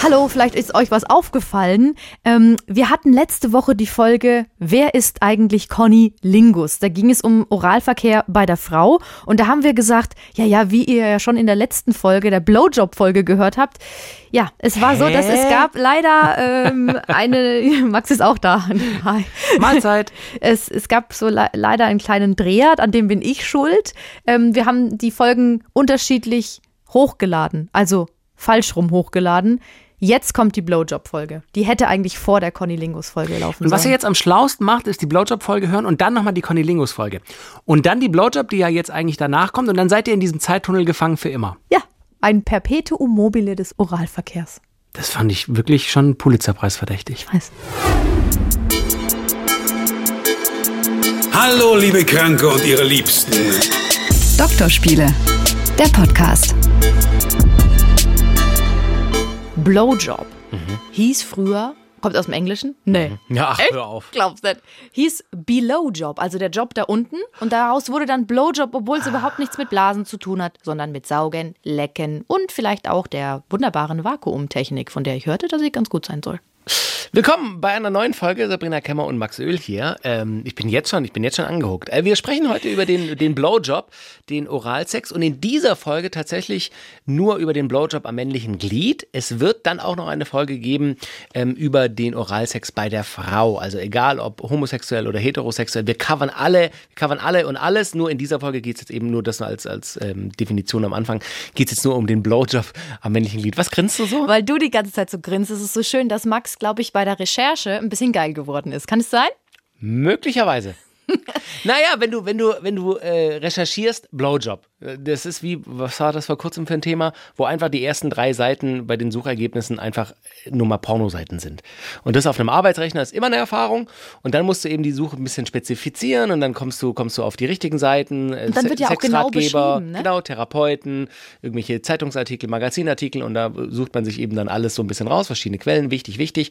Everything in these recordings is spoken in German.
Hallo, vielleicht ist euch was aufgefallen. Ähm, wir hatten letzte Woche die Folge Wer ist eigentlich Conny Lingus? Da ging es um Oralverkehr bei der Frau. Und da haben wir gesagt, ja, ja, wie ihr ja schon in der letzten Folge, der Blowjob-Folge gehört habt. Ja, es war Hä? so, dass es gab leider ähm, eine, Max ist auch da. Hi. Mahlzeit. Es, es gab so le leider einen kleinen Dreher, an dem bin ich schuld. Ähm, wir haben die Folgen unterschiedlich hochgeladen, also falsch rum hochgeladen. Jetzt kommt die Blowjob-Folge. Die hätte eigentlich vor der Conny-Lingus-Folge laufen Und was ihr jetzt am schlausten macht, ist die Blowjob-Folge hören und dann nochmal die Conny-Lingus-Folge. Und dann die Blowjob, die ja jetzt eigentlich danach kommt. Und dann seid ihr in diesem Zeittunnel gefangen für immer. Ja, ein Perpetuum mobile des Oralverkehrs. Das fand ich wirklich schon Pulitzerpreis verdächtig. Ich weiß. Hallo, liebe Kranke und ihre Liebsten. Doktorspiele, der Podcast. Blowjob mhm. hieß früher, kommt aus dem Englischen? Nee. Mhm. Ja, ach, hör auf. Glaubst du nicht? Hieß Below Job, also der Job da unten. Und daraus wurde dann Blowjob, obwohl es ah. überhaupt nichts mit Blasen zu tun hat, sondern mit Saugen, Lecken und vielleicht auch der wunderbaren Vakuumtechnik, von der ich hörte, dass sie ganz gut sein soll. Willkommen bei einer neuen Folge. Sabrina Kemmer und Max Öl hier. Ähm, ich bin jetzt schon, ich bin jetzt schon angehuckt. Äh, wir sprechen heute über den, den Blowjob, den Oralsex und in dieser Folge tatsächlich nur über den Blowjob am männlichen Glied. Es wird dann auch noch eine Folge geben ähm, über den Oralsex bei der Frau. Also egal ob homosexuell oder heterosexuell, wir covern alle, wir covern alle und alles. Nur in dieser Folge geht es jetzt eben nur, das als, als ähm, Definition am Anfang, geht es jetzt nur um den Blowjob am männlichen Glied. Was grinst du so? Weil du die ganze Zeit so grinst. Es ist so schön, dass Max, glaube ich, bei der Recherche ein bisschen geil geworden ist. Kann es sein? Möglicherweise. naja, wenn du, wenn du, wenn du äh, recherchierst, Blowjob. Das ist wie, was war das vor kurzem für ein Thema, wo einfach die ersten drei Seiten bei den Suchergebnissen einfach nur mal Pornoseiten sind. Und das auf einem Arbeitsrechner ist immer eine Erfahrung. Und dann musst du eben die Suche ein bisschen spezifizieren und dann kommst du, kommst du auf die richtigen Seiten. Und dann wird ja auch genau beschrieben, ne? Genau, Therapeuten, irgendwelche Zeitungsartikel, Magazinartikel und da sucht man sich eben dann alles so ein bisschen raus, verschiedene Quellen, wichtig, wichtig.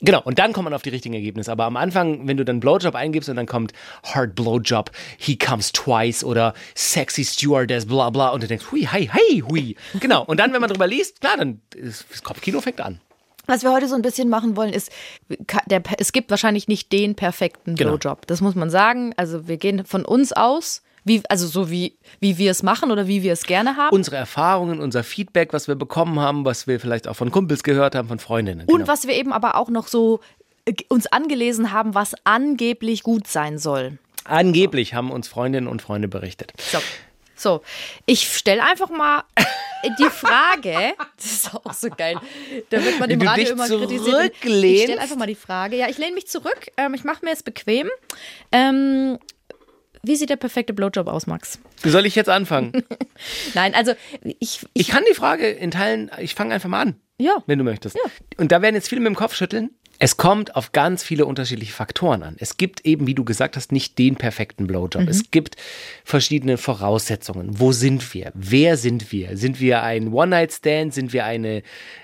Genau, und dann kommt man auf die richtigen Ergebnisse. Aber am Anfang, wenn du dann Blowjob eingibst und dann kommt Hard Blowjob, He Comes Twice oder Sexy Steward Stewardess, bla bla. Und du denkst, hui, hey, hey, hui. Genau. Und dann, wenn man drüber liest, klar, dann ist, das Kopfkino fängt an. Was wir heute so ein bisschen machen wollen, ist, der, es gibt wahrscheinlich nicht den perfekten genau. Blowjob. Das muss man sagen. Also wir gehen von uns aus. Wie, also so wie, wie wir es machen oder wie wir es gerne haben. Unsere Erfahrungen, unser Feedback, was wir bekommen haben, was wir vielleicht auch von Kumpels gehört haben, von Freundinnen. Und genau. was wir eben aber auch noch so äh, uns angelesen haben, was angeblich gut sein soll. Angeblich haben uns Freundinnen und Freunde berichtet. So. So, ich stelle einfach mal die Frage, das ist auch so geil, da wird man im Radio immer kritisiert. Ich stelle einfach mal die Frage, ja, ich lehne mich zurück, ähm, ich mache mir es bequem. Ähm, wie sieht der perfekte Blowjob aus, Max? Wie soll ich jetzt anfangen? Nein, also ich, ich, ich. kann die Frage in Teilen, ich fange einfach mal an. Ja. Wenn du möchtest. Ja. Und da werden jetzt viele mit dem Kopf schütteln. Es kommt auf ganz viele unterschiedliche Faktoren an. Es gibt eben, wie du gesagt hast, nicht den perfekten Blowjob. Mhm. Es gibt verschiedene Voraussetzungen. Wo sind wir? Wer sind wir? Sind wir ein One-Night-Stand? Sind wir eine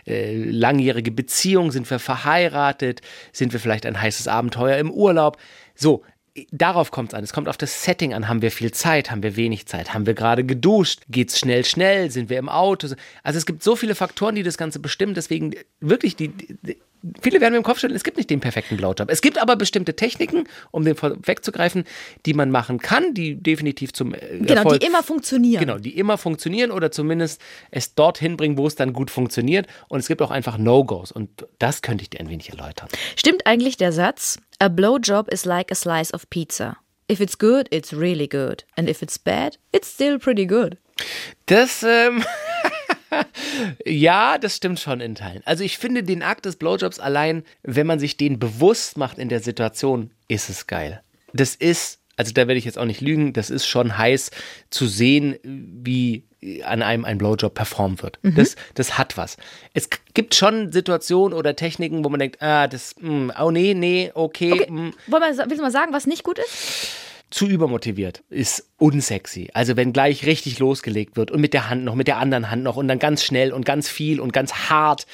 äh, langjährige Beziehung? Sind wir verheiratet? Sind wir vielleicht ein heißes Abenteuer im Urlaub? So, darauf kommt es an. Es kommt auf das Setting an. Haben wir viel Zeit? Haben wir wenig Zeit? Haben wir gerade geduscht? Geht es schnell, schnell? Sind wir im Auto? Also es gibt so viele Faktoren, die das Ganze bestimmen. Deswegen wirklich die, die viele werden mir im Kopf stellen, es gibt nicht den perfekten Blowjob. Es gibt aber bestimmte Techniken, um den wegzugreifen, die man machen kann, die definitiv zum äh, Genau, Erfolg, die immer funktionieren. Genau, die immer funktionieren oder zumindest es dorthin bringen, wo es dann gut funktioniert. Und es gibt auch einfach No-Gos. Und das könnte ich dir ein wenig erläutern. Stimmt eigentlich der Satz, a blowjob is like a slice of pizza. If it's good, it's really good. And if it's bad, it's still pretty good. Das, ähm ja, das stimmt schon in Teilen. Also ich finde den Akt des Blowjobs allein, wenn man sich den bewusst macht in der Situation, ist es geil. Das ist, also da werde ich jetzt auch nicht lügen, das ist schon heiß zu sehen, wie an einem ein Blowjob performt wird. Mhm. Das, das hat was. Es gibt schon Situationen oder Techniken, wo man denkt, ah, das, mh, hm, oh nee, nee, okay. okay. Mh. Hm. Wollen wir, willst du mal sagen, was nicht gut ist? Zu übermotiviert ist unsexy. Also wenn gleich richtig losgelegt wird und mit der Hand noch, mit der anderen Hand noch und dann ganz schnell und ganz viel und ganz hart,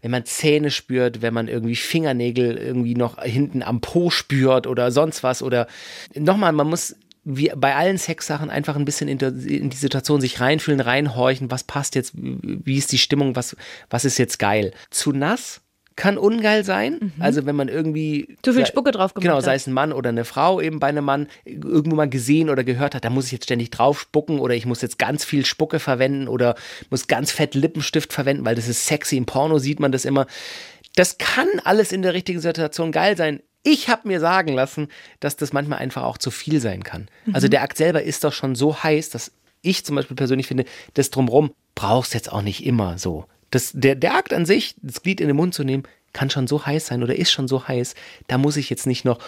wenn man Zähne spürt, wenn man irgendwie Fingernägel irgendwie noch hinten am Po spürt oder sonst was oder nochmal, man muss wie bei allen Sexsachen einfach ein bisschen in, die Situation sich reinfühlen, reinhorchen, was passt jetzt, wie ist die Stimmung, was, was ist jetzt geil. Zu nass kann ungeil sein. Also wenn man irgendwie. Zu viel Spucke drauf gemacht Genau, sei es ein Mann oder eine Frau eben bei einem Mann irgendwo mal gesehen oder gehört hat, da muss ich jetzt ständig drauf spucken oder ich muss jetzt ganz viel Spucke verwenden oder muss ganz fett Lippenstift verwenden, weil das ist sexy. Im Porno sieht man das immer. Das kann alles in der richtigen Situation geil sein. Ich habe mir sagen lassen, dass das manchmal einfach auch zu viel sein kann. Also der Akt selber ist doch schon so heiß, dass ich zum Beispiel persönlich finde, das drumrum brauchst jetzt auch nicht immer so. Das, der, der Akt an sich, das Glied in den Mund zu nehmen, kann schon so heiß sein oder ist schon so heiß. Da muss ich jetzt nicht noch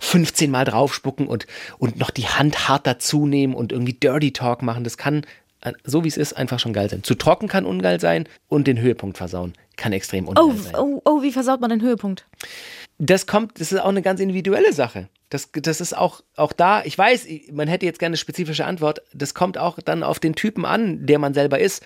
15 Mal draufspucken und, und noch die Hand hart dazu nehmen und irgendwie Dirty Talk machen. Das kann, äh, so wie es ist, einfach schon geil sein. Zu trocken kann ungeil sein und den Höhepunkt versauen kann extrem ungeil Oh, sein. oh, oh, wie versaut man den Höhepunkt? Das kommt, das ist auch eine ganz individuelle Sache. Das, das ist auch, auch da, ich weiß, man hätte jetzt gerne eine spezifische Antwort. Das kommt auch dann auf den Typen an, der man selber ist.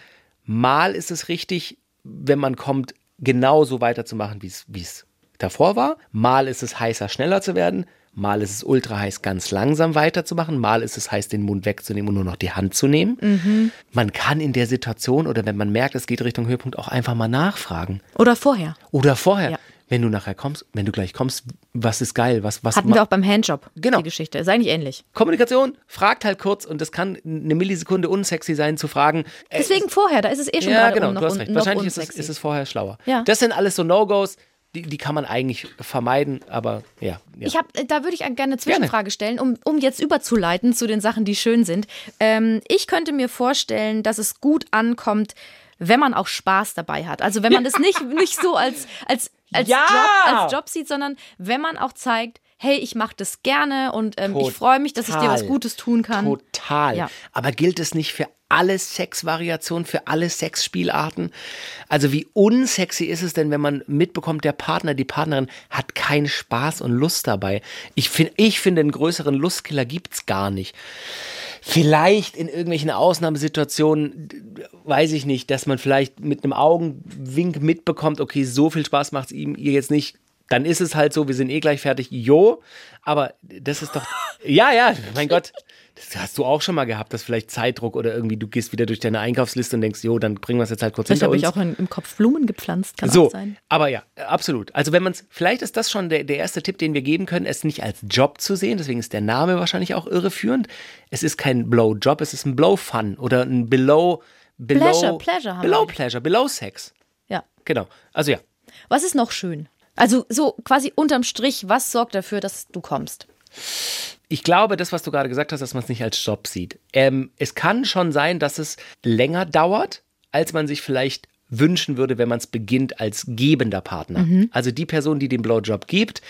Mal ist es richtig, wenn man kommt, genauso weiterzumachen, wie es davor war. Mal ist es heißer, schneller zu werden. Mal ist es ultra heiß, ganz langsam weiterzumachen. Mal ist es heiß, den Mund wegzunehmen und nur noch die Hand zu nehmen. Man kann in der Situation oder wenn man merkt, es geht Richtung Höhepunkt, auch einfach mal nachfragen. Oder vorher. Oder vorher. Ja. Wenn du nachher kommst, wenn du gleich kommst, was ist geil? Was, was Hatten wir auch beim Handjob. Genau. Die Geschichte. Ist eigentlich ähnlich. Kommunikation, fragt halt kurz und das kann eine Millisekunde unsexy sein zu fragen. äh, Deswegen vorher, da ist es eh schon ja, genau, noch, du hast recht. Wahrscheinlich ist es, ist es vorher schlauer. Ja. Das sind alles so No-Gos, die, die kann man eigentlich vermeiden, aber ja. ja. Ich hab, äh, da würde ich gerne eine Zwischenfrage stellen, um, um jetzt überzuleiten zu den Sachen, die schön sind. Ähm, ich könnte mir vorstellen, dass es gut ankommt, wenn man auch Spaß dabei hat. Also wenn man das nicht, nicht so als, als, als, Ja! Job, als Job sieht, sondern wenn man auch zeigt, hey, ich mache das gerne und ähm, ich freue mich, dass ich dir was Gutes tun kann. Total. Ja. Aber gilt es nicht für alle Sexvariationen, für alle Sexspielarten? Also wie unsexy ist es denn, wenn man mitbekommt, der Partner, die Partnerin hat keinen Spaß und Lust dabei? Ich, find, ich finde, einen größeren Lustkiller gibt's gar nicht. Vielleicht in irgendwelchen Ausnahmesituationen, weiß ich nicht, dass man vielleicht mit einem Augenwink mitbekommt, okay, so viel Spaß macht's ihm ihr jetzt nicht. Dann ist es halt so, wir sind eh gleich fertig. Jo, aber das ist doch. Ja, ja, mein Gott. Das hast du auch schon mal gehabt, dass vielleicht Zeitdruck oder irgendwie du gehst wieder durch deine Einkaufsliste und denkst, jo, dann bringen wir es jetzt halt kurz Vielleicht hinter habe uns. ich auch im Kopf Blumen gepflanzt, kann So, sein. aber ja, absolut. Also wenn man es, vielleicht ist das schon der, der erste Tipp, den wir geben können, es nicht als Job zu sehen, deswegen ist der Name wahrscheinlich auch irreführend. Es ist kein Blow-Job, es ist ein Blow-Fun oder ein Below, Below, Pleasure, Pleasure haben Below wir. Pleasure, Below Sex. Ja. Genau. Also ja, Was ist noch schön? Also so quasi unterm Strich, was sorgt dafür, dass du kommst? Ich glaube, das, was du gerade gesagt hast, dass man es nicht als Job sieht. Ähm, es kann schon sein, dass es länger dauert, als man sich vielleicht wünschen würde, wenn man es beginnt als gebender Partner. Also die Person, die den Blowjob gibt,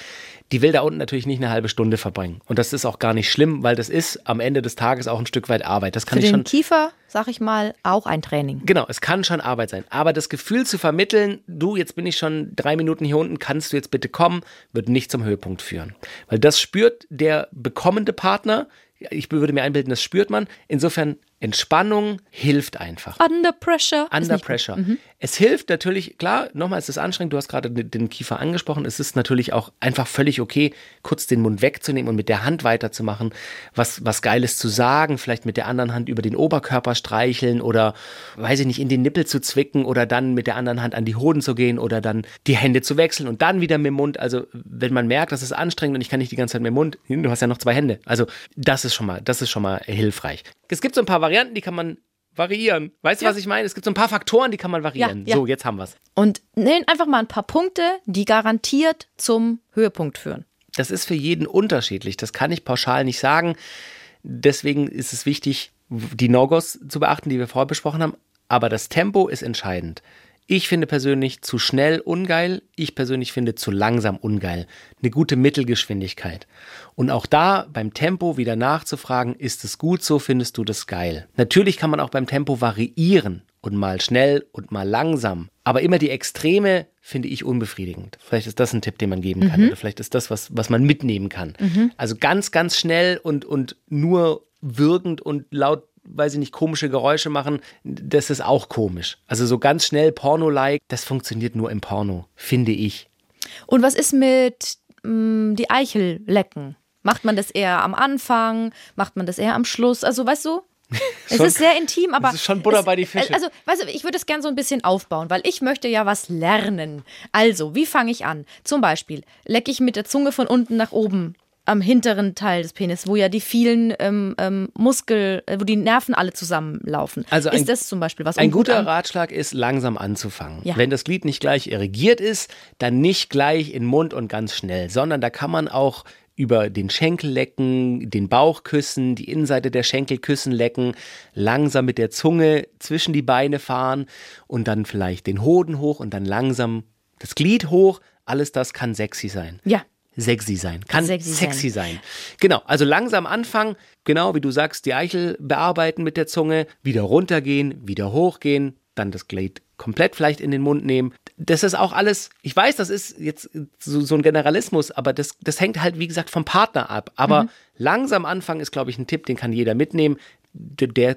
die will da unten natürlich nicht eine halbe Stunde verbringen. Und das ist auch gar nicht schlimm, weil das ist am Ende des Tages auch ein Stück weit Arbeit. Das kann Für ich den schon. Kiefer, sag ich mal, auch ein Training. Genau, es kann schon Arbeit sein. Aber das Gefühl zu vermitteln, du, jetzt bin ich schon drei Minuten hier unten, kannst du jetzt bitte kommen, wird nicht zum Höhepunkt führen. Weil das spürt der bekommende Partner. Ich würde mir einbilden, das spürt man. Insofern, Entspannung hilft einfach. Under pressure. ist Under nicht gut. Es hilft natürlich, klar, nochmal, es ist anstrengend, du hast gerade den Kiefer angesprochen, es ist natürlich auch einfach völlig okay, kurz den Mund wegzunehmen und mit der Hand weiterzumachen, was, was Geiles zu sagen, vielleicht mit der anderen Hand über den Oberkörper streicheln oder, weiß ich nicht, in den Nippel zu zwicken oder dann mit der anderen Hand an die Hoden zu gehen oder dann die Hände zu wechseln und dann wieder mit dem Mund. Also, wenn man merkt, das ist anstrengend und ich kann nicht die ganze Zeit mit dem Mund, du hast ja noch zwei Hände. Also, das ist schon mal, das ist schon mal hilfreich. Es gibt so ein paar Varianten, die kann man variieren. Weißt du, was ich meine? Es gibt so ein paar Faktoren, die kann man variieren. Ja, ja. So, jetzt haben wir's. Und nenn einfach mal ein paar Punkte, die garantiert zum Höhepunkt führen. Das ist für jeden unterschiedlich. Das kann ich pauschal nicht sagen. Deswegen ist es wichtig, die No-Gos zu beachten, die wir vorher besprochen haben. Aber das Tempo ist entscheidend. Ich finde persönlich zu schnell ungeil. Ich persönlich finde zu langsam ungeil. Eine gute Mittelgeschwindigkeit. Und auch da beim Tempo wieder nachzufragen, ist es gut so, findest du das geil? Natürlich kann man auch beim Tempo variieren und mal schnell und mal langsam. Aber immer die Extreme finde ich unbefriedigend. Vielleicht ist das ein Tipp, den man geben kann. Oder vielleicht ist das was, was man mitnehmen kann. Also ganz, ganz schnell und, und nur wirkend und laut, weiß ich nicht, komische Geräusche machen, das ist auch komisch. Also so ganz schnell Porno-like, das funktioniert nur im Porno, finde ich. Und was ist mit mh, die Eichel lecken? Macht man das eher am Anfang? Macht man das eher am Schluss? Also, weißt du? Es Schon- ist sehr intim, aber. Das ist schon Butter es, bei die Fische. Also, weißt du, ich würde es gerne so ein bisschen aufbauen, weil ich möchte ja was lernen. Also, wie fange ich an? Zum Beispiel, lecke ich mit der Zunge von unten nach oben am hinteren Teil des Penis, wo ja die vielen ähm, ähm, Muskel, äh, wo die Nerven alle zusammenlaufen. Also ein- ist das zum Beispiel was? Ein gut guter an- Ratschlag ist, langsam anzufangen. Ja. Wenn das Glied nicht gleich irrigiert ist, dann nicht gleich in den Mund und ganz schnell, sondern da kann man auch über den Schenkel lecken, den Bauch küssen, die Innenseite der Schenkelküssen lecken, langsam mit der Zunge zwischen die Beine fahren und dann vielleicht den Hoden hoch und dann langsam das Glied hoch. Alles das kann sexy sein Ja. Sexy sein. Kann Sexy sexy, sein. Genau, also langsam anfangen, genau wie du sagst, die Eichel bearbeiten mit der Zunge, wieder runtergehen, wieder hochgehen, dann das Glied komplett vielleicht in den Mund nehmen. Das ist auch alles, ich weiß, das ist jetzt so, so ein Generalismus, aber das, das hängt halt, wie gesagt, vom Partner ab. Aber Mhm. langsam anfangen ist, glaube ich, ein Tipp, den kann jeder mitnehmen. Der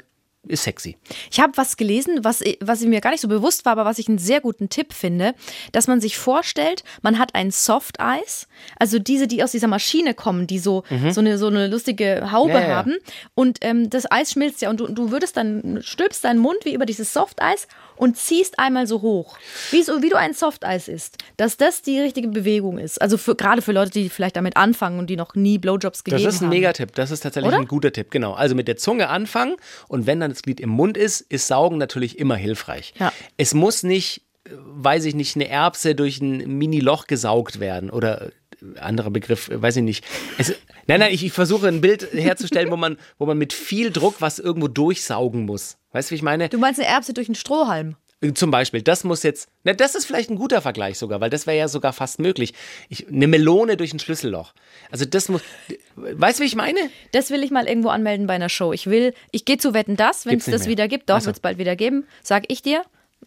ist sexy. Ich habe was gelesen, was, was mir gar nicht so bewusst war, aber was ich einen sehr guten Tipp finde, dass man sich vorstellt, man hat ein Soft Eis, also diese, die aus dieser Maschine kommen, die so, so, eine, so eine lustige Haube Mhm. Ja, ja. haben. Und ähm, das Eis schmilzt ja und du, du würdest dann, stülpst deinen Mund wie über dieses Soft Eis und ziehst einmal so hoch, wie, so, wie du ein Soft Eis isst, dass das die richtige Bewegung ist. Also für, gerade für Leute, die vielleicht damit anfangen und die noch nie Blowjobs gegeben Das ist ein haben. Megatipp. Das ist tatsächlich Oder? ein guter Tipp. Genau. Also mit der Zunge anfangen und wenn dann das Glied im Mund ist, ist Saugen natürlich immer hilfreich. Ja. Es muss nicht, äh, weiß ich nicht, eine Erbse durch ein Mini-Loch gesaugt werden oder anderer Begriff, äh, weiß ich nicht. Es, nein, nein, ich, ich versuche ein Bild herzustellen, wo man, wo man mit viel Druck was irgendwo durchsaugen muss. Weißt du, wie ich meine? Du meinst eine Erbse durch einen Strohhalm? Zum Beispiel, das muss jetzt, na, das ist vielleicht ein guter Vergleich sogar, weil das wäre ja sogar fast möglich. Ich, eine Melone durch ein Schlüsselloch. Also das muss, weißt du, wie ich meine? Das will ich mal irgendwo anmelden bei einer Show. Ich will, ich gehe zu Wetten das, wenn es das mehr. wieder gibt. Doch, wird es bald wieder geben. Sag ich dir.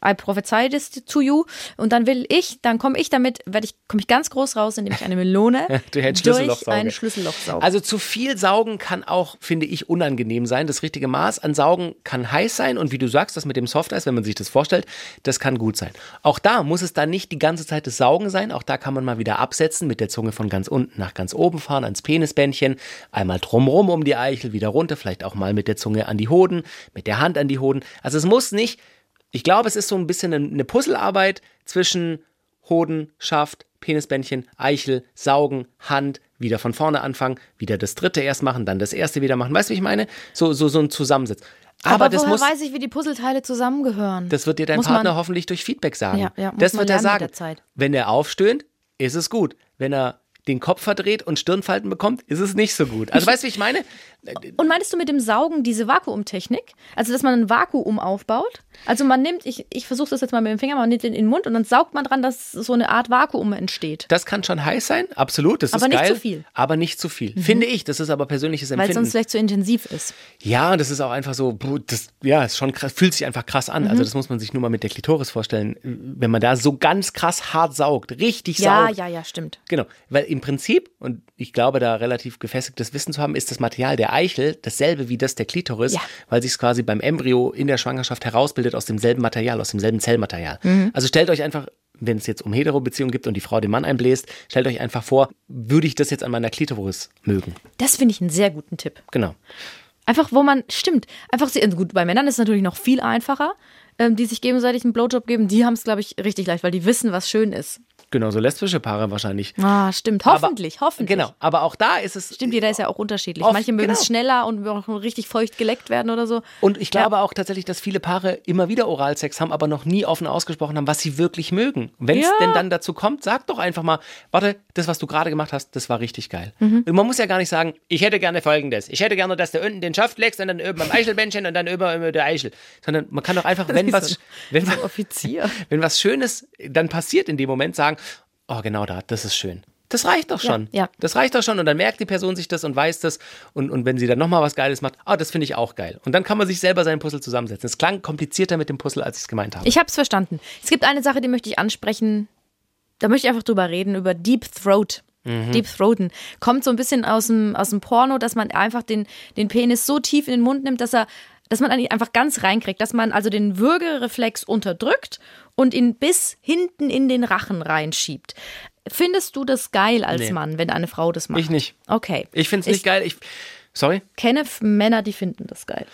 I prophesy this to you. Und dann will ich, dann komme ich damit, werde ich, komme ich ganz groß raus, indem ich eine Melone Durch ein durch Schlüsselloch sauge. ein Schlüsselloch sauge. Also zu viel Saugen kann auch, finde ich, unangenehm sein. Das richtige Maß an Saugen kann heiß sein und wie du sagst, das mit dem Softeis, wenn man sich das vorstellt, das kann gut sein. Auch da muss es dann nicht die ganze Zeit das Saugen sein. Auch da kann man mal wieder absetzen, mit der Zunge von ganz unten nach ganz oben fahren, ans Penisbändchen, einmal drumrum um die Eichel, wieder runter, vielleicht auch mal mit der Zunge an die Hoden, mit der Hand an die Hoden. Also es muss nicht, ich glaube, es ist so ein bisschen eine Puzzlearbeit zwischen Hoden, Schaft, Penisbändchen, Eichel, Saugen, Hand, wieder von vorne anfangen, wieder das dritte erst machen, dann das erste wieder machen. Weißt du, wie ich meine? So, so, so ein Zusammensatz. Aber, Aber, das muss, weiß ich, wie die Puzzleteile zusammengehören? das wird dir dein Muss Partner man- hoffentlich durch Feedback sagen. Ja, ja, das wird er sagen. Wenn er aufstöhnt, ist es gut. Wenn er den Kopf verdreht und Stirnfalten bekommt, ist es nicht so gut. Also weißt du, wie ich meine? Und meinst du mit dem Saugen diese Vakuumtechnik? Also, dass man ein Vakuum aufbaut? Also, man nimmt, ich, ich versuche das jetzt mal mit dem Finger, man nimmt den in den Mund und dann saugt man dran, dass so eine Art Vakuum entsteht. Das kann schon heiß sein, absolut. Das Aber ist nicht geil. zu viel. Mhm. Aber nicht zu viel. Finde ich. Das ist aber persönliches Weil es Empfinden. sonst vielleicht zu intensiv ist. Ja, das ist auch einfach so, das, ja, ist schon krass, fühlt sich einfach krass an. Mhm. Also das muss man sich nur mal mit der Klitoris vorstellen. Wenn man da so ganz krass hart saugt, richtig Ja, saugt. ja, ja, stimmt. Genau, weil im Prinzip, und ich glaube, da relativ gefestigtes Wissen zu haben, ist das Material der Eichel dasselbe wie das der Klitoris, Ja. weil sich es quasi beim Embryo in der Schwangerschaft herausbildet aus demselben Material, aus demselben Zellmaterial. Mhm. Also stellt euch einfach, wenn es jetzt um Hetero-Beziehungen gibt und die Frau den Mann einbläst, stellt euch einfach vor, würde ich das jetzt an meiner Klitoris mögen? Das finde ich einen sehr guten Tipp. Genau. Einfach, wo man, stimmt, einfach, also gut, bei Männern ist es natürlich noch viel einfacher, ähm, die sich gegenseitig einen Blowjob geben. Die haben es, glaube ich, richtig leicht, weil die wissen, was schön ist. Genau, so lesbische Paare wahrscheinlich. Ah, stimmt. Hoffentlich, aber, hoffentlich. Genau, aber auch da ist es. Stimmt, jeder ist ja auch unterschiedlich. Oft, Manche mögen es genau. schneller und richtig feucht geleckt werden oder so. Und ich glaube auch tatsächlich, dass viele Paare immer wieder Oralsex haben, aber noch nie offen ausgesprochen haben, was sie wirklich mögen. Wenn es Ja. denn dann dazu kommt, sag doch einfach mal, warte, das, was du gerade gemacht hast, das war richtig geil. Mhm. Und man muss ja gar nicht sagen, ich hätte gerne folgendes. Ich hätte gerne, dass du unten den Schaft legst und dann oben am Eichelbändchen und dann über, über der Eichel. Sondern man kann doch einfach, wenn was, so- wenn, so Offizier. wenn was Schönes dann passiert in dem Moment, sagen, oh genau da, das ist schön. Das reicht doch schon. ja. Das reicht doch schon. Und dann merkt die Person sich das und weiß das. Und, und wenn sie dann nochmal was Geiles macht, ah, das finde ich auch geil. Und dann kann man sich selber sein Puzzle zusammensetzen. Es klang komplizierter mit dem Puzzle, als ich es gemeint habe. Ich habe es verstanden. Es gibt eine Sache, die möchte ich ansprechen. Da möchte ich einfach drüber reden, über Deep Throat. Mhm. Deep Throaten. Kommt so ein bisschen aus dem, aus dem Porno, dass man einfach den, den Penis so tief in den Mund nimmt, dass er dass man ihn einfach ganz reinkriegt, dass man also den Würgereflex unterdrückt und ihn bis hinten in den Rachen reinschiebt. Findest du das geil als Nee. Mann, wenn eine Frau das macht? Ich nicht. Okay. Ich finde es nicht geil. Ich, sorry? kenne Männer, die finden das geil.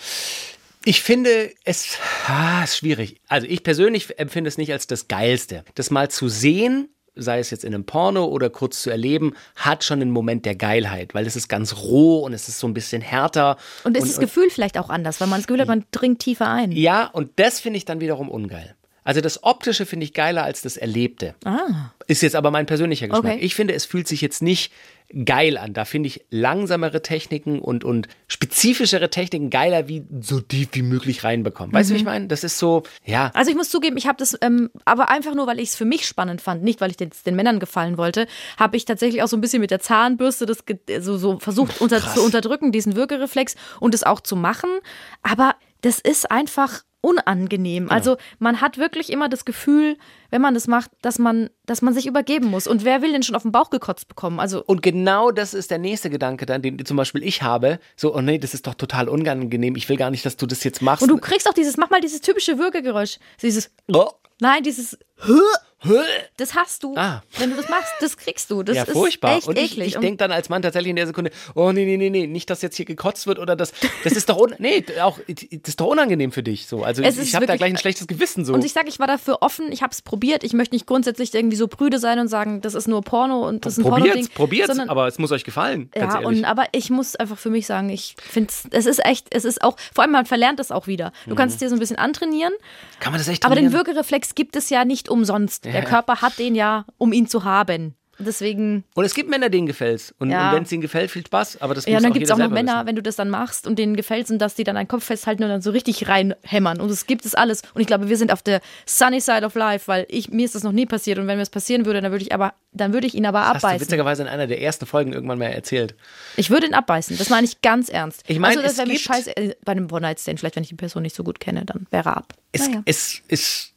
Ich finde es ah, ist schwierig. Also ich persönlich empfinde es nicht als das Geilste. Das mal zu sehen, sei es jetzt in einem Porno oder kurz zu erleben, hat schon einen Moment der Geilheit, weil es ist ganz roh und es ist so ein bisschen härter. Und ist das Gefühl vielleicht auch anders, weil man das Gefühl hat, man dringt tiefer ein. Ja, und das finde ich dann wiederum ungeil. Also das Optische finde ich geiler als das Erlebte. Ah. Ist jetzt aber mein persönlicher Geschmack. Okay. Ich finde, es fühlt sich jetzt nicht geil an. Da finde ich langsamere Techniken und, und spezifischere Techniken geiler, wie so tief wie möglich reinbekommen. Weißt du, Mhm. wie ich meine? Das ist so, ja. Also ich muss zugeben, ich habe das, ähm, aber einfach nur, weil ich es für mich spannend fand, nicht weil ich jetzt den Männern gefallen wollte, habe ich tatsächlich auch so ein bisschen mit der Zahnbürste das so, so versucht unter, zu unterdrücken, diesen Würgereflex und es auch zu machen. Aber das ist einfach unangenehm. Also man hat wirklich immer das Gefühl, wenn man das macht, dass man, dass man sich übergeben muss. Und wer will denn schon auf den Bauch gekotzt bekommen? Also Und genau das ist der nächste Gedanke dann, den zum Beispiel ich habe. So, oh nee, das ist doch total unangenehm. Ich will gar nicht, dass du das jetzt machst. und du kriegst auch dieses, mach mal dieses typische Würgegeräusch. Dieses, oh. Nein, dieses, das hast du. Ah. Wenn du das machst, das kriegst du. Das ja, ist furchtbar. echt und ich, eklig. ich denke dann als Mann tatsächlich in der Sekunde, oh nee, nee, nee, nee, nicht, dass jetzt hier gekotzt wird oder das. Das ist doch nee, auch das ist doch unangenehm für dich. So. Also Es ich habe da gleich ein schlechtes Gewissen so. Und ich sage, ich war dafür offen, ich habe es probiert. Ich möchte nicht grundsätzlich irgendwie so prüde sein und sagen, das ist nur Porno und das ist ein probiert's, Porno-Ding. probiert's, sondern- aber es muss euch gefallen, ganz ja, ehrlich. und aber ich muss einfach für mich sagen, ich finde es ist echt, es ist auch, vor allem man verlernt es auch wieder. Du kannst es dir so ein bisschen antrainieren, Kann man das echt aber den trainieren? Würgereflex gibt es ja nicht umsonst. Der Körper hat den ja, um ihn zu haben. Deswegen, Und es gibt Männer, denen gefällt's. Und, Ja. und wenn es ihnen gefällt, viel Spaß. Aber das ja, muss und dann gibt es auch noch Männer, wissen. wenn du das dann machst und denen gefällt sind, dass die dann deinen Kopf festhalten und dann so richtig reinhämmern. Und es gibt es alles. Und ich glaube, wir sind auf der sunny side of life, weil ich, mir ist das noch nie passiert. Und wenn mir das passieren würde, dann würde ich aber, dann würde ich ihn aber Hast du abbeißen. witzigerweise in einer der ersten Folgen irgendwann mal erzählt. Ich würde ihn abbeißen. Das meine ich ganz ernst. Ich meine, also, das es wäre mir scheiße. äh, Bei einem One-Night-Stand, vielleicht, wenn ich die Person nicht so gut kenne, dann wäre er ab. Es, Naja. es, es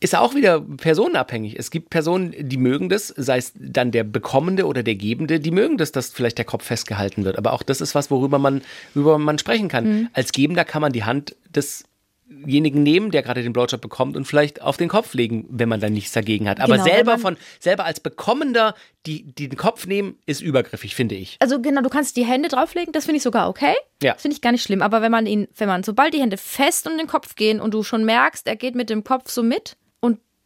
ist auch wieder personenabhängig. Es gibt Personen, die mögen das, sei es dann der Bekommende oder der Gebende, die mögen das, dass vielleicht der Kopf festgehalten wird. Aber auch das ist was, worüber man, worüber man sprechen kann. Mhm. Als Gebender kann man die Hand desjenigen nehmen, der gerade den Blowjob bekommt und vielleicht auf den Kopf legen, wenn man dann nichts dagegen hat. Aber Genau, selber von, selber als Bekommender, die, die den Kopf nehmen, ist übergriffig, finde ich. Also genau, du kannst die Hände drauflegen, das finde ich sogar okay. Ja. Das finde ich gar nicht schlimm. Aber wenn man ihn, wenn man, sobald die Hände fest um den Kopf gehen und du schon merkst, er geht mit dem Kopf so mit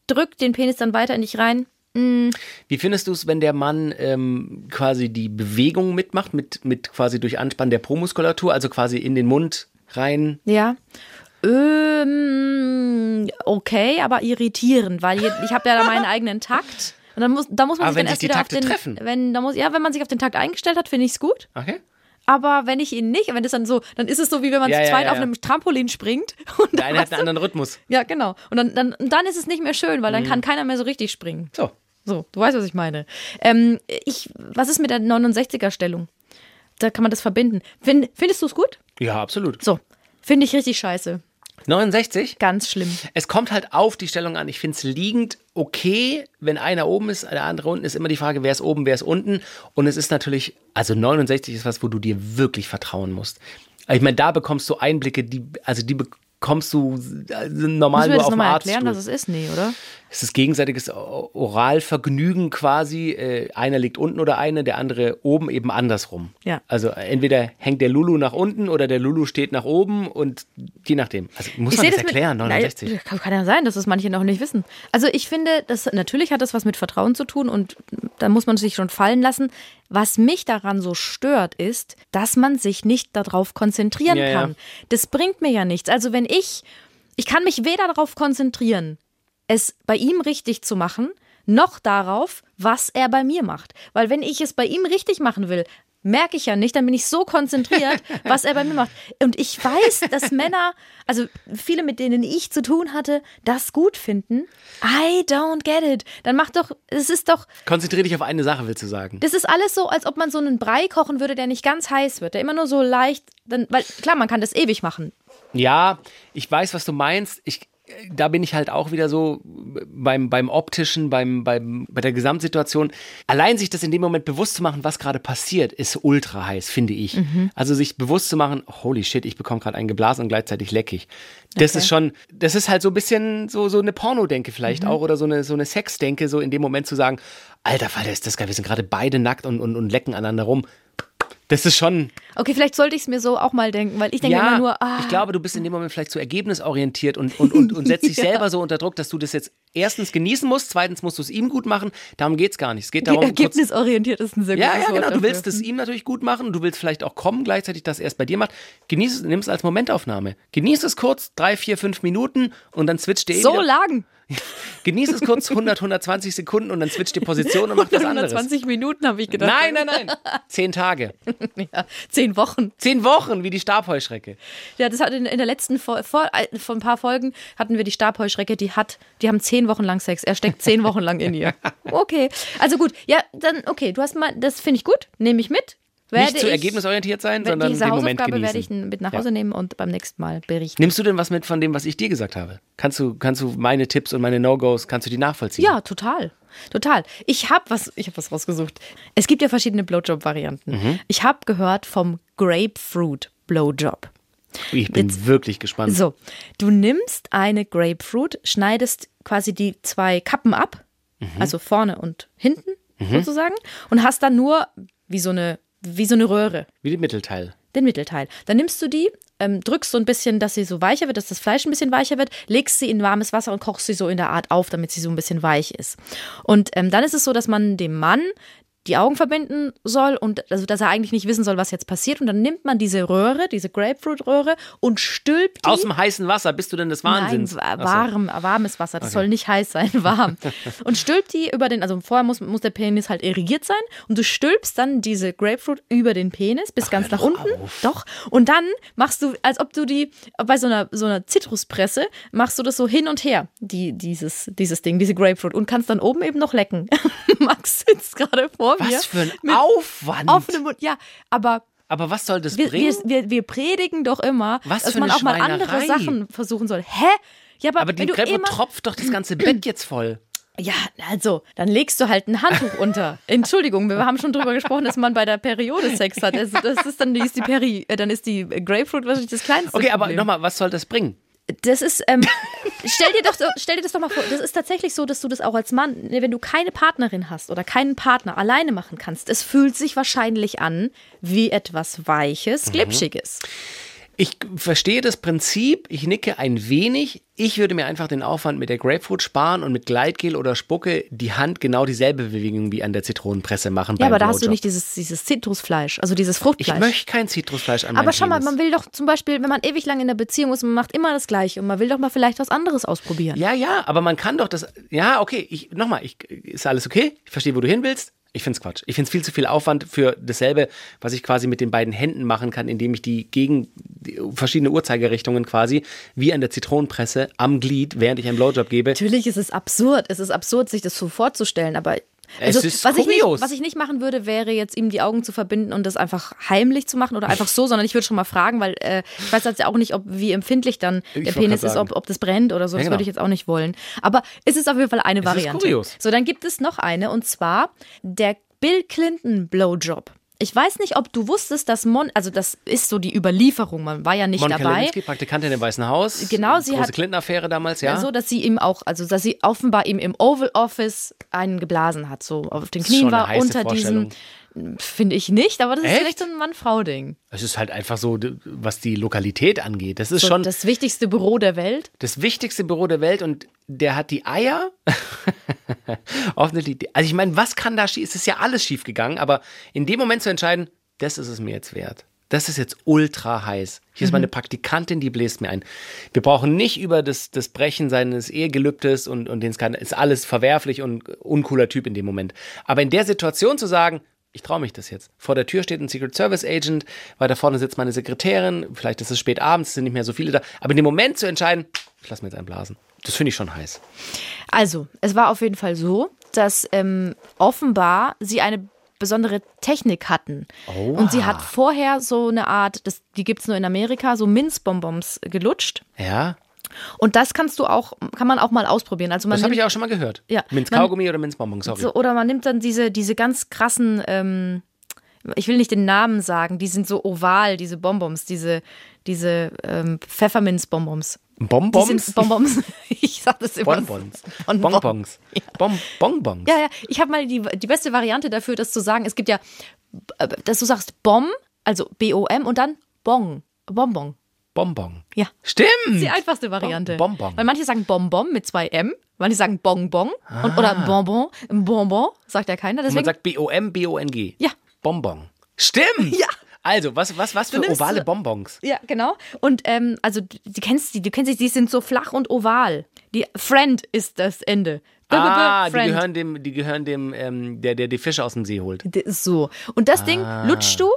drückt den Penis dann weiter in dich rein, Wie findest du es, wenn der Mann ähm, quasi die Bewegung mitmacht, mit, mit quasi durch Anspannen der Po-Muskulatur, also quasi in den Mund rein? ja. Ähm, okay, aber irritierend, weil je- ich habe ja da meinen eigenen Takt. Und dann muss, da muss man Aber sich wenn dann sich erst wieder Takte auf den, treffen. wenn, da muss, ja, wenn man sich auf den Takt eingestellt hat, finde ich es gut. Okay. Aber wenn ich ihn nicht, wenn das dann so, dann ist es so, wie wenn man Ja, zu zweit ja, auf ja. einem Trampolin springt. Und Der dann, eine hat einen anderen Rhythmus. ja, genau. Und dann, dann, dann ist es nicht mehr schön, weil dann kann keiner mehr so richtig springen. So. So, du weißt, was ich meine. Ähm, ich, was ist mit der 69er-Stellung? Da kann man das verbinden. Find, findest du es gut? Ja, absolut. So, finde ich richtig scheiße. 69. Ganz schlimm. Es kommt halt auf die Stellung an. Ich finde es liegend okay, wenn einer oben ist, der andere unten, ist immer die Frage, wer ist oben, wer ist unten. Und es ist natürlich, also 69 ist was, wo du dir wirklich vertrauen musst. Ich meine, da bekommst du Einblicke, die, also die bekommst du äh, normal Müssen wir nur das auf dem nochmal erklären, Arztstuhl. was es ist? Nee, oder? Es ist gegenseitiges Oralvergnügen quasi. Äh, einer liegt unten oder eine, der andere oben eben andersrum. Ja. Also äh, entweder hängt der Lulu nach unten oder der Lulu steht nach oben und je nachdem. Also muss man seh das mit- erklären, 69. Nein, kann, kann ja sein, dass es manche noch nicht wissen. Also ich finde, das, natürlich hat das was mit Vertrauen zu tun und da muss man sich schon fallen lassen. Was mich daran so stört, ist, dass man sich nicht darauf konzentrieren Ja, ja. kann. Das bringt mir ja nichts. Also wenn ich, ich kann mich weder darauf konzentrieren, es bei ihm richtig zu machen, noch darauf, was er bei mir macht. Weil wenn ich es bei ihm richtig machen will, merke ich ja nicht, dann bin ich so konzentriert, was er bei mir macht. Und ich weiß, dass Männer, also viele, mit denen ich zu tun hatte, das gut finden. I don't get it. Dann mach doch, es ist doch, Konzentrier dich auf eine Sache, willst du sagen. das ist alles so, als ob man so einen Brei kochen würde, der nicht ganz heiß wird, der immer nur so leicht, dann, weil klar, man kann das ewig machen. Ja, ich weiß, was du meinst. Ich, da bin ich halt auch wieder so beim, beim optischen, beim, beim, bei der Gesamtsituation. Allein sich das in dem Moment bewusst zu machen, was gerade passiert, ist ultra heiß, finde ich. Mhm. Also sich bewusst zu machen, holy shit, ich bekomme gerade einen geblasen und gleichzeitig leckig. Das Okay. ist schon, das ist halt so ein bisschen so, so eine Pornodenke vielleicht Mhm. auch oder so eine, so eine Sexdenke, so in dem Moment zu sagen, alter Falter, ist das geil, wir sind gerade beide nackt und, und, und lecken aneinander rum. Das ist schon, Okay, vielleicht sollte ich es mir so auch mal denken, weil ich denke ja, immer nur, ah, ich glaube, du bist in dem Moment vielleicht zu ergebnisorientiert und, und, und, und setzt dich selber so unter Druck, dass du das jetzt erstens genießen musst, zweitens musst du es ihm gut machen. Darum geht's gar nicht. Es geht darum, kurz, ergebnisorientiert ist ein sehr ja, gutes ja, Wort genau. Du dafür. willst es ihm natürlich gut machen. Du willst vielleicht auch kommen, gleichzeitig, dass er es bei dir macht. Genieß es, nimm es als Momentaufnahme. Genieß es kurz, drei, vier, fünf Minuten und dann switcht dir eh So lang. Genieß es kurz 100, 120 Sekunden und dann switcht die Position und macht was anderes. 120 Minuten habe ich gedacht. Nein, nein, nein. Zehn Tage. Ja, zehn Wochen. Zehn Wochen, wie die Stabheuschrecke. Ja, das hat in, in der letzten vor, vor, äh, vor ein paar Folgen hatten wir die Stabheuschrecke, die hat, die haben zehn Wochen lang Sex. Er steckt zehn Wochen lang in ihr. Okay, also gut. Ja, dann okay. Du hast mal, das finde ich gut. Nehme ich mit. Werde Nicht zu ich, ergebnisorientiert sein, sondern diese den Moment genießen. werde ich mit nach Hause Ja. nehmen und beim nächsten Mal berichten. Nimmst du denn was mit von dem, was ich dir gesagt habe? Kannst du, kannst du meine Tipps und meine No-Gos, kannst du die nachvollziehen? Ja, total. Total. Ich habe was, ich habe was rausgesucht. Es gibt ja verschiedene Blowjob-Varianten. Mhm. Ich habe gehört vom Grapefruit Blowjob. Ich bin wirklich gespannt. So, du nimmst eine Grapefruit, schneidest quasi die zwei Kappen ab, Mhm. also vorne und hinten sozusagen, und hast dann nur wie so eine, wie so eine Röhre, Wie den Mittelteil. den Mittelteil. Dann nimmst du die, ähm, drückst so ein bisschen, dass sie so weicher wird, dass das Fleisch ein bisschen weicher wird, legst sie in warmes Wasser und kochst sie so in der Art auf, damit sie so ein bisschen weich ist. Und ähm, dann ist es so, dass man dem Mann die Augen verbinden soll und also dass er eigentlich nicht wissen soll, was jetzt passiert. Und dann nimmt man diese Röhre, diese Grapefruit-Röhre und stülpt die Aus dem heißen Wasser bist du denn des Wahnsinns? Nein, wa- Ach so. warm, warmes Wasser. Das soll nicht heiß sein, warm. und stülpt die über den, also vorher muss, muss der Penis halt irrigiert sein und du stülpst dann diese Grapefruit über den Penis bis ganz nach unten. Doch. Und dann machst du, als ob du die, bei so einer, so einer Zitruspresse, machst du das so hin und her, die, dieses, dieses Ding, diese Grapefruit und kannst dann oben eben noch lecken. Max sitzt gerade vor mir. Was für ein Aufwand. offenem Mund. Ja, aber Aber was soll das wir, bringen? wir, wir, predigen doch immer, Was dass man auch mal andere. Sachen versuchen soll. Hä? Ja, aber, aber die immer, tropft doch das ganze Bett jetzt voll. Ja, also, dann legst du halt ein Handtuch unter. Entschuldigung, wir haben schon drüber gesprochen, dass man bei der Periode Sex hat. Das, das ist dann die, ist die Peri, äh, dann ist die Grapefruit wahrscheinlich das kleinste Okay, aber nochmal, was soll das bringen? Das ist, ähm, stell dir doch, stell dir das doch mal vor, das ist tatsächlich so, dass du das auch als Mann, wenn du keine Partnerin hast oder keinen Partner alleine machen kannst, es fühlt sich wahrscheinlich an wie etwas Weiches, Mhm. Ich verstehe das Prinzip, ich nicke ein wenig. Ich würde mir einfach den Aufwand mit der Grapefruit sparen und mit Gleitgel oder Spucke die Hand genau dieselbe Bewegung wie an der Zitronenpresse machen. Ja, aber da hast du Blowjob. nicht dieses, dieses Zitrusfleisch, also dieses Ich Fruchtfleisch. möchte kein Zitrusfleisch an Aber schau mal, man will doch zum Beispiel, wenn man ewig lang in der Beziehung ist man macht immer das Gleiche und man will doch mal vielleicht was anderes ausprobieren. Ja, ja, aber man kann doch das. Ja, okay, ich, nochmal, ich, ist alles okay? Ich verstehe, wo du hin willst. Ich finde es Quatsch. Ich finde es viel zu viel Aufwand für dasselbe, was ich quasi mit den beiden Händen machen kann, indem ich die gegen verschiedene Uhrzeigerrichtungen quasi, wie an der Zitronenpresse, am Glied, während ich einen Blowjob gebe. Natürlich ist es absurd. Es ist absurd, sich das so vorzustellen, aber. Es Also, ist was, ich nicht, kurios. was ich nicht machen würde, wäre jetzt ihm die Augen zu verbinden und das einfach heimlich zu machen oder einfach so, sondern ich würde schon mal fragen, weil äh, ich weiß jetzt ja auch nicht, ob wie empfindlich dann Ich der Penis ist, ob, ob das brennt oder so. Das Ja, genau. würde ich jetzt auch nicht wollen. Aber es ist auf jeden Fall eine ist Variante. kurios. So, dann gibt es noch eine und zwar der Bill Clinton Blowjob. Ich weiß nicht, ob du wusstest, dass Mon, also das ist so die Überlieferung, man war ja nicht Monika dabei. Lewinsky, Praktikantin im Weißen Haus. Genau, sie Große hat- Clinton-Affäre damals, ja. So, dass sie ihm auch, also dass sie offenbar ihm im Oval Office einen geblasen hat, so auf den Knien war, unter Vorstellung. Finde ich nicht, aber das ist Echt? vielleicht so ein Mann-Frau-Ding. Es ist halt einfach so, was die Lokalität angeht. Das ist So schon das wichtigste Büro der Welt. das wichtigste Büro der Welt und der hat die Eier. Offensichtlich. Also ich meine, was kann da schief? Es ist ja alles schief gegangen, aber in dem Moment zu entscheiden, das ist es mir jetzt wert. Das ist jetzt ultra heiß. Hier ist meine Praktikantin, die bläst mir ein. Wir brauchen nicht über das, das Brechen seines Ehegelübdes und, und den Skandal. Ist alles verwerflich und uncooler Typ in dem Moment. Aber in der Situation zu sagen, ich traue mich das jetzt. Vor der Tür steht ein Secret Service Agent, weiter vorne sitzt meine Sekretärin, vielleicht ist es spät abends, es sind nicht mehr so viele da. Aber in dem Moment zu entscheiden, ich lass mir jetzt einblasen. Das finde ich schon heiß. Also, es war auf jeden Fall so, dass ähm, offenbar sie eine besondere Technik hatten. Und sie hat vorher so eine Art, das, die gibt es nur in Amerika, so Minzbonbons gelutscht. Ja? Und das kannst du auch, kann man auch mal ausprobieren. Also man Das habe ich auch schon mal gehört. Ja, Minzkaugummi oder Minzbonbon, sorry. so, oder man nimmt dann diese, diese ganz krassen, ähm, ich will nicht den Namen sagen, die sind so oval, diese Bonbons, diese, diese ähm, Pfefferminzbonbons. Die Bonbons? sind Bonbons. ich sag das immer. Bonbons. Bonbon. Bonbons. Bon Bonbons. Ja, ja, ich habe mal die, die beste Variante dafür, das zu sagen. Es gibt ja, äh, dass du sagst Bom, also B-O-M und dann Bong, Bonbon. Bonbon. Ja. Stimmt. Die einfachste Variante. Bon- Bonbon. Weil manche sagen Bonbon mit zwei M, manche sagen Bonbon und, oder Bonbon. Bonbon sagt ja keiner. Und man Deswegen, sagt B-O-M-B-O-N-G. Ja. Bonbon. Stimmt. Ja. Also, was, was, was für ovale Bonbons? ja, genau. Und ähm, also du, kennst die, du kennst die, die sind so flach und oval. Die Friend ist das Ende. B -b -b Ah, die Friend. gehören dem, die gehören dem, ähm, der, der die Fische aus dem See holt. Das ist so. Und das Ding Ah. lutschst du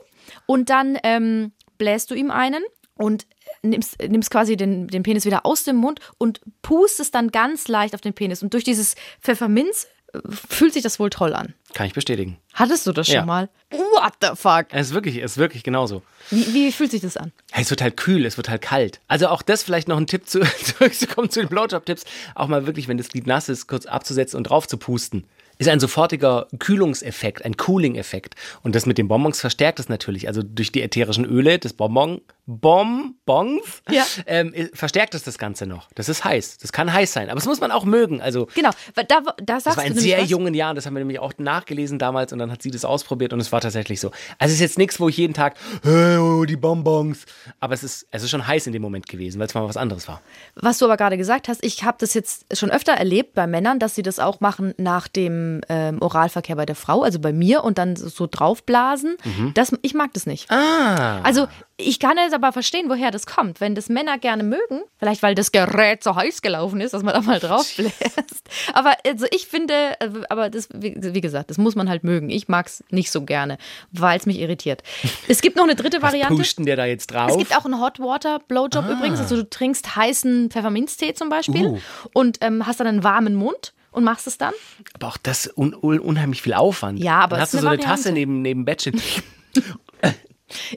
und dann ähm, bläst du ihm einen und nimmst, nimmst quasi den, den Penis wieder aus dem Mund und pustest dann ganz leicht auf den Penis. Und durch dieses Pfefferminz äh, fühlt sich das wohl toll an. Kann ich bestätigen. Hattest du das schon Ja. mal? What the fuck? Es ist wirklich, es ist wirklich genauso. Wie, wie fühlt sich das an? Es wird halt kühl, es wird halt kalt. Also auch das vielleicht noch ein Tipp zu, zurückzukommen zu den Blowjob-Tipps. Auch mal wirklich, wenn das Glied nass ist, kurz abzusetzen und drauf zu pusten. Ist ein sofortiger Kühlungseffekt, ein Cooling-Effekt. Und das mit den Bonbons verstärkt es natürlich. Also durch die ätherischen Öle des Bonbon, Bonbons Ja. ähm, verstärkt es das Ganze noch. Das ist heiß. Das kann heiß sein. Aber das muss man auch mögen. Also Genau, da, da das sagst war in sehr was. jungen Jahren, das haben wir nämlich auch nachgelesen damals und dann hat sie das ausprobiert und es war tatsächlich so. Also es ist jetzt nichts, wo ich jeden Tag, hey, oh, die Bonbons. Aber es ist, es ist schon heiß in dem Moment gewesen, weil es mal was anderes war. Was du aber gerade gesagt hast, ich habe das jetzt schon öfter erlebt bei Männern, dass sie das auch machen nach dem ähm, Oralverkehr bei der Frau, also bei mir und dann so draufblasen. Das, ich mag das nicht. Ah. Also ich kann jetzt aber verstehen, woher das kommt. Wenn das Männer gerne mögen, vielleicht weil das Gerät so heiß gelaufen ist, dass man da mal draufbläst. Aber also ich finde, äh, aber das, wie, gesagt, das muss man halt mögen. Ich mag es nicht so gerne, weil es mich irritiert. Es gibt noch eine dritte Variante. Pusht denn der da jetzt drauf? Es gibt auch einen Hot Water Blowjob übrigens. Also du trinkst heißen Pfefferminztee zum Beispiel Uh. und ähm, hast dann einen warmen Mund und machst es dann. aber auch das un, un, unheimlich viel Aufwand. Ja, aber Dann hast du so eine eine Tasse neben, neben Bett stehen.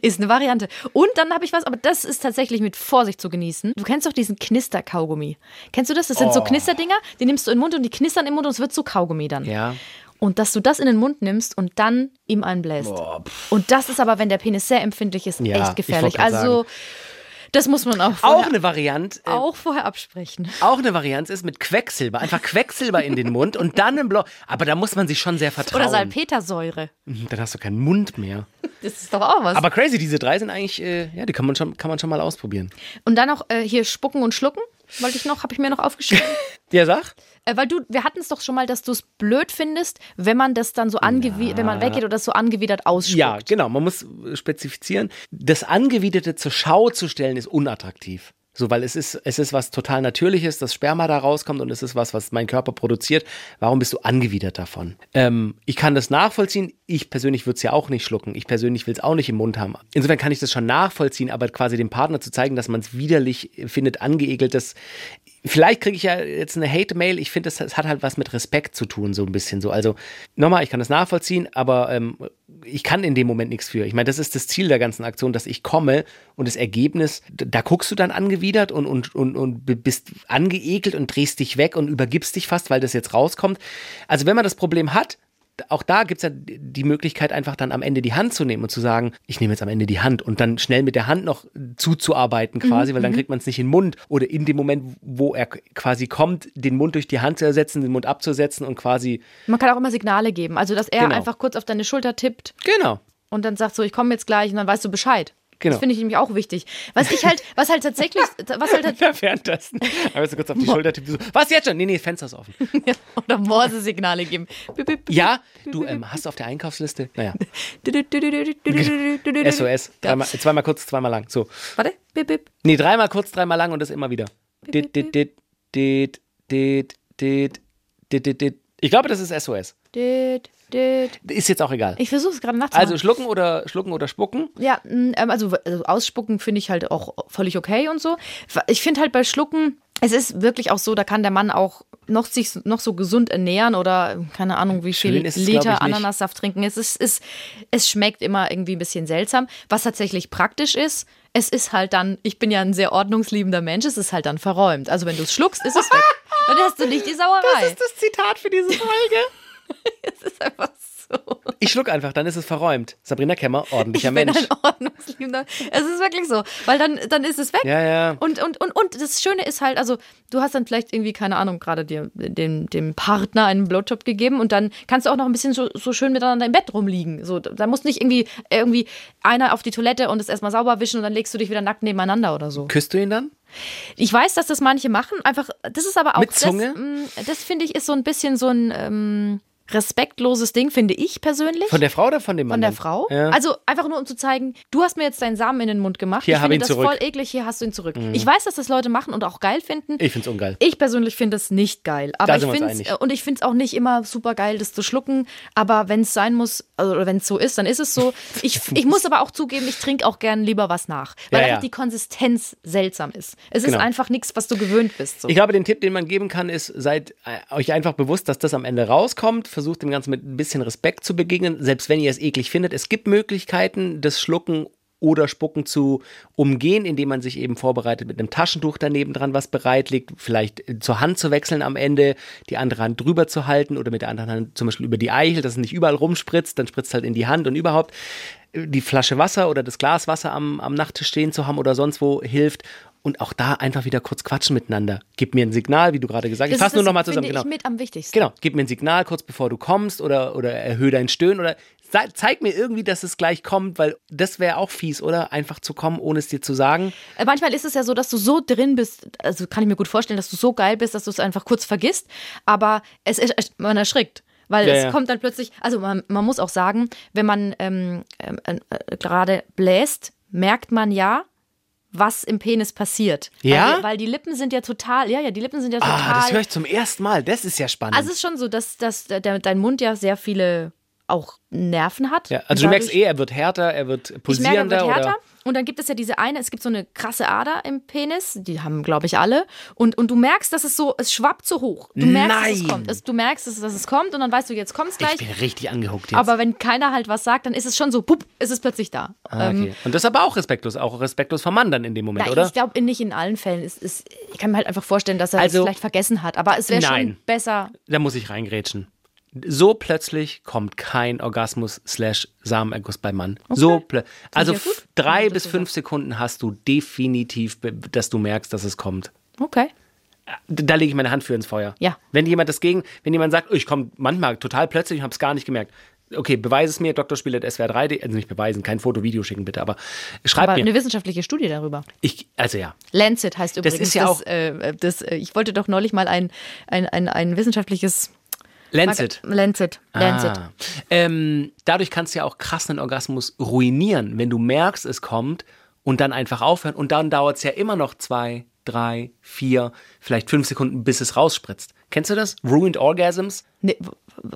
Ist eine Variante. Und dann habe ich was, aber das ist tatsächlich mit Vorsicht zu genießen. Du kennst doch diesen Knister-Kaugummi. Kennst du das? Das sind so Knisterdinger, die nimmst du in den Mund und die knistern im Mund und es wird so Kaugummi dann. Ja. Und dass du das in den Mund nimmst und dann ihm einbläst. und das ist aber, wenn der Penis sehr empfindlich ist, Ja, echt ich gefährlich. Also, das muss man auch vorher, Auch eine Variante. Äh, auch vorher absprechen. auch eine Variante ist mit Quecksilber. Einfach Quecksilber in den Mund und dann im Blau. Aber da muss man sich schon sehr vertrauen. Oder Salpetersäure. Mhm, Dann hast du keinen Mund mehr. Das ist doch auch was. Aber crazy, diese drei sind eigentlich, äh, ja, die kann man schon, kann man schon mal ausprobieren. und dann noch äh, hier spucken und schlucken. Wollte ich noch, habe ich mir noch aufgeschrieben. Ja, sag. äh, weil du, wir hatten es doch schon mal, dass du es blöd findest, wenn man das dann so angewidert, wenn man weggeht oder das so angewidert ausspuckt. Ja, genau. Man muss äh, spezifizieren. Das Angewiderte zur Schau zu stellen, ist unattraktiv. So, weil es ist, es ist was total Natürliches, das Sperma da rauskommt und es ist was, was mein Körper produziert. Warum bist du angewidert davon? Ähm, ich kann das nachvollziehen. Ich persönlich würde es ja auch nicht schlucken. Ich persönlich will es auch nicht im Mund haben. Insofern kann ich das schon nachvollziehen, aber quasi dem Partner zu zeigen, dass man es widerlich findet, angeekelt, das Vielleicht kriege ich ja jetzt eine Hate-Mail. Ich finde, das hat halt was mit Respekt zu tun, so ein bisschen so. Also, nochmal, ich kann das nachvollziehen, aber ähm, ich kann in dem Moment nichts für. Ich meine, das ist das Ziel der ganzen Aktion, dass ich komme und das Ergebnis, da, guckst du dann angewidert und, und, und, und bist angeekelt und drehst dich weg und übergibst dich fast, weil das jetzt rauskommt. Also, wenn man das Problem hat, auch da gibt es ja die Möglichkeit, einfach dann am Ende die Hand zu nehmen und zu sagen, ich nehme jetzt am Ende die Hand und dann schnell mit der Hand noch zuzuarbeiten quasi, weil dann kriegt man es nicht in den Mund. Oder in dem Moment, wo er quasi kommt, den Mund durch die Hand zu ersetzen, den Mund abzusetzen und quasi, Man kann auch immer Signale geben. Also, dass er Genau. einfach kurz auf deine Schulter tippt genau, und dann sagt so, ich komme jetzt gleich und dann weißt du Bescheid. Genau. Das finde ich nämlich auch wichtig. Was ich halt, was halt tatsächlich, was halt, ja, währenddessen. Aber so kurz auf die Schulter tippen, so, was jetzt schon? Nee, nee, Fenster ist offen. oder Morse-Signale geben. Ja, du, ähm, hast auf der Einkaufsliste? Naja, SOS. Dreimal, zweimal kurz, zweimal lang. So. Warte, bip, bip. Nee, dreimal kurz, dreimal lang und das immer wieder. Dit, dit, dit, dit, dit, dit, dit, dit, dit. Ich glaube, das ist SOS. Dit. Ist jetzt auch egal. Ich versuche es gerade nachzumachen. Also schlucken oder schlucken oder spucken. Ja, mm, ähm, also, also ausspucken finde ich halt auch völlig okay und so. Ich finde halt bei Schlucken, es ist wirklich auch so, da kann der Mann auch noch sich noch so gesund ernähren oder keine Ahnung, wie viel Schön ist Liter. Ananassaft trinken. Es ist, ist, es schmeckt immer irgendwie ein bisschen seltsam. Was tatsächlich praktisch ist, es ist halt dann, ich bin ja ein sehr ordnungsliebender Mensch, es ist halt dann verräumt. Also wenn du es schluckst, ist es weg. Dann hast du nicht die Sauerei. Das ist das Zitat für diese Folge. es ist einfach so. Ich schluck einfach, dann ist es verräumt. Sabrina Kemmer, ordentlicher ich bin Mensch. ein ordnungsliebender. Es ist wirklich so, weil dann, dann ist es weg. Ja, ja. Und, und, und, und das Schöne ist halt, also du hast dann vielleicht irgendwie, keine Ahnung, gerade dir dem, dem Partner einen Blowjob gegeben und dann kannst du auch noch ein bisschen so, so schön miteinander im Bett rumliegen. So, da muss nicht irgendwie, irgendwie einer auf die Toilette und es erstmal sauber wischen und dann legst du dich wieder nackt nebeneinander oder so. Küsst du ihn dann? Ich weiß, dass das manche machen. Einfach, das ist aber auch. Mit Zunge? Das, mm, das finde ich ist so ein bisschen so ein ähm, respektloses Ding, finde ich persönlich. Von der Frau oder von dem Mann? Von der? Frau. Ja. Also einfach nur um zu zeigen, du hast mir jetzt deinen Samen in den Mund gemacht. Hier, ich finde ihn das zurück. Mhm. voll eklig, hier hast du ihn zurück. Ich weiß, dass das Leute machen und auch geil finden. ich find's ungeil. Ich persönlich finde es nicht geil. Aber Da ich finde es, und ich finde es auch nicht immer super geil, das zu schlucken. Aber wenn es sein muss, also oder wenn es so ist, dann ist es so. Ich, ich muss aber auch zugeben, ich trinke auch gern lieber was nach. Weil Ja, einfach ja. die Konsistenz seltsam ist. Es Genau. ist einfach nichts, was du gewöhnt bist. So. Ich glaube, den Tipp, den man geben kann, ist, seid äh, euch einfach bewusst, dass das am Ende rauskommt. Versucht dem Ganzen mit ein bisschen Respekt zu begegnen, selbst wenn ihr es eklig findet. Es gibt Möglichkeiten, das Schlucken oder Spucken zu umgehen, indem man sich eben vorbereitet mit einem Taschentuch daneben dran, was bereitlegt, vielleicht äh, zur Hand zu wechseln am Ende, die andere Hand drüber zu halten oder mit der anderen Hand zum Beispiel über die Eichel, dass es nicht überall rumspritzt, dann spritzt halt in die Hand und überhaupt äh, die Flasche Wasser oder das Glas Wasser am, am Nachttisch stehen zu haben oder sonst wo hilft. Und auch da einfach wieder kurz quatschen miteinander. Gib mir ein Signal, wie du gerade gesagt hast. Fasse nur nochmal zusammen. Genau. ich mit am wichtigsten. genau. Gib mir ein Signal kurz bevor du kommst oder, oder erhöhe dein Stöhnen oder zeig mir irgendwie, dass es gleich kommt, weil das wäre auch fies, oder? Einfach zu kommen, ohne es dir zu sagen. Äh, Manchmal ist es ja so, dass du so drin bist, also kann ich mir gut vorstellen, dass du so geil bist, dass du es einfach kurz vergisst, aber es ist, man erschrickt. Weil Ja, es ja. kommt dann plötzlich, also man, man muss auch sagen, wenn man ähm, ähm, äh, gerade bläst, merkt man ja, was im Penis passiert. Ja? Weil, die- weil die Lippen sind ja total, ja, ja, die Lippen sind ja total. Ah, das höre ich zum ersten Mal. Das ist ja spannend. also es ist schon so, dass, dass der, dein Mund ja sehr viele auch Nerven hat. ja, also du merkst eh, er wird härter, er wird ich merke, er pulsierender wird härter. oder. Und dann gibt es ja diese eine, es gibt so eine krasse Ader im Penis, die haben, glaube ich, alle. Und, und du merkst, dass es so, es schwappt so hoch. Du merkst, dass es Nein. kommt. Es, du merkst, dass, dass es kommt und dann weißt du, jetzt kommt es Ich gleich. bin richtig angehuckt jetzt. Aber wenn keiner halt was sagt, dann ist es schon so, pup, ist es plötzlich da. Ah, Ähm, okay. Und das ist aber auch respektlos, auch respektlos vom Mann dann in dem Moment, na, oder? Ich glaube, nicht in allen Fällen. Es, ist, ich kann mir halt einfach vorstellen, dass er Also- es vielleicht vergessen hat. Aber es wäre schon Nein. besser. Da muss ich reingrätschen. So plötzlich kommt kein Orgasmus slash Samenerguss beim Mann. So plö- Also ja drei das bis so fünf Sekunden hast du definitiv, dass du merkst, dass es kommt. Okay. Da lege ich meine Hand für ins Feuer. Ja. Wenn jemand das gegen, wenn jemand sagt, oh, ich komme manchmal total plötzlich und habe es gar nicht gemerkt. Okay, beweise es mir, drspieler.swr3, also nicht beweisen, kein Foto, Video schicken bitte, aber schreib Aber mir. eine wissenschaftliche Studie darüber. Ich, also ja, Lancet heißt übrigens. ist ja auch- äh, das, äh, ich wollte doch neulich mal ein, ein, ein, ein wissenschaftliches. Lancet. Lancet. Lancet. Ah. Ähm, dadurch kannst du ja auch krass einen Orgasmus ruinieren, wenn du merkst, es kommt und dann einfach aufhören. Und dann dauert es ja immer noch zwei, drei, vier, vielleicht fünf Sekunden, bis es rausspritzt. Kennst du das? Ruined Orgasms? Nee,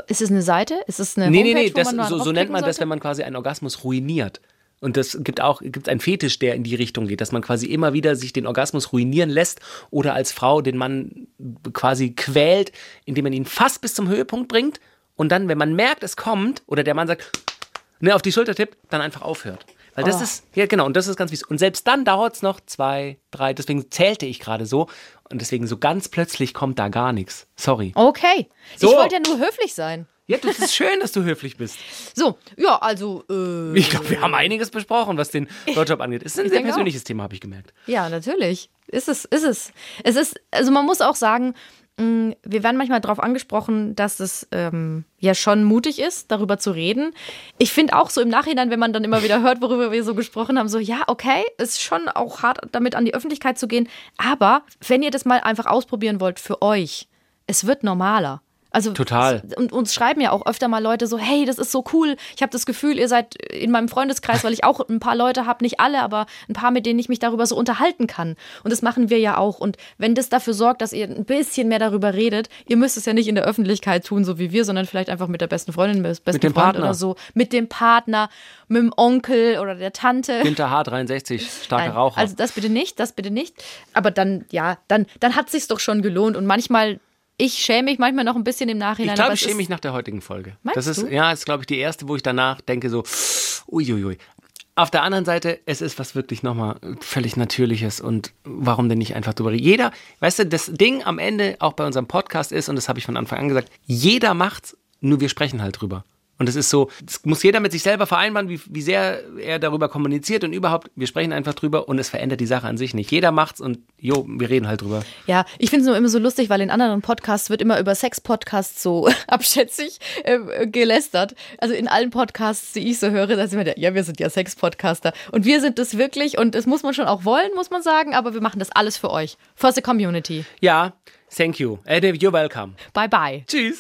ist es eine Seite? Ist es eine Nee, nee, Homepage, nee, wo das, so, so nennt man das, sollte? wenn man quasi einen Orgasmus ruiniert. Und das gibt auch gibt einen Fetisch, der in die Richtung geht, dass man quasi immer wieder sich den Orgasmus ruinieren lässt oder als Frau den Mann quasi quält, indem man ihn fast bis zum Höhepunkt bringt und dann, wenn man merkt, es kommt oder der Mann sagt, ne, auf die Schulter tippt, dann einfach aufhört. Weil das Oh. ist, ja genau, und das ist ganz wichtig. Und selbst dann dauert es noch zwei, drei, deswegen zählte ich gerade so. Und deswegen so ganz plötzlich kommt da gar nichts. Sorry. Okay. So. Ich wollte ja nur höflich sein. Ja, das ist schön, dass du höflich bist. So, ja, also, äh, Ich glaube, wir haben einiges besprochen, was den Blowjob angeht. Es ist ein sehr denke auch. persönliches Thema, habe ich gemerkt. ja, natürlich. Ist es, ist es. Es ist, also man muss auch sagen, mh, wir werden manchmal darauf angesprochen, dass es ähm, ja schon mutig ist, darüber zu reden. Ich finde auch so im Nachhinein, wenn man dann immer wieder hört, worüber wir so gesprochen haben, so, ja, okay, ist schon auch hart, damit an die Öffentlichkeit zu gehen. Aber wenn ihr das mal einfach ausprobieren wollt für euch, es wird normaler. Also Total. Und uns schreiben ja auch öfter mal Leute so, hey, das ist so cool. Ich habe das Gefühl, ihr seid in meinem Freundeskreis, weil ich auch ein paar Leute habe, nicht alle, aber ein paar, mit denen ich mich darüber so unterhalten kann. Und das machen wir ja auch. Und wenn das dafür sorgt, dass ihr ein bisschen mehr darüber redet, ihr müsst es ja nicht in der Öffentlichkeit tun, so wie wir, sondern vielleicht einfach mit der besten Freundin, mit dem Freund Partner. oder so, mit dem Partner, mit dem Onkel oder der Tante. Günther H63, starker Nein, Raucher. Also das bitte nicht, das bitte nicht. Aber dann, ja, dann, dann hat sich's doch schon gelohnt. Und manchmal, ich schäme mich manchmal noch ein bisschen im Nachhinein. ich glaube, ich schäme mich nach der heutigen Folge. Meinst das ist, du? ja, ist, glaube ich, die erste, wo ich danach denke so, uiuiui. Auf der anderen Seite, es ist was wirklich nochmal völlig Natürliches und warum denn nicht einfach drüber reden? Jeder, weißt du, das Ding am Ende auch bei unserem Podcast ist, und das habe ich von Anfang an gesagt, jeder macht's, nur wir sprechen halt drüber. Und es ist so, das muss jeder mit sich selber vereinbaren, wie, wie sehr er darüber kommuniziert und überhaupt, wir sprechen einfach drüber und es verändert die Sache an sich nicht. Jeder macht's und jo, wir reden halt drüber. Ja, ich finde es nur immer so lustig, weil in anderen Podcasts wird immer über Sex-Podcasts so abschätzig äh, gelästert. Also in allen Podcasts, die ich so höre, da sind wir der, ja, wir sind ja Sex-Podcaster. Und wir sind das wirklich und das muss man schon auch wollen, muss man sagen, aber wir machen das alles für euch. For the community. Ja, thank you. Äh, You're welcome. Bye bye. Tschüss.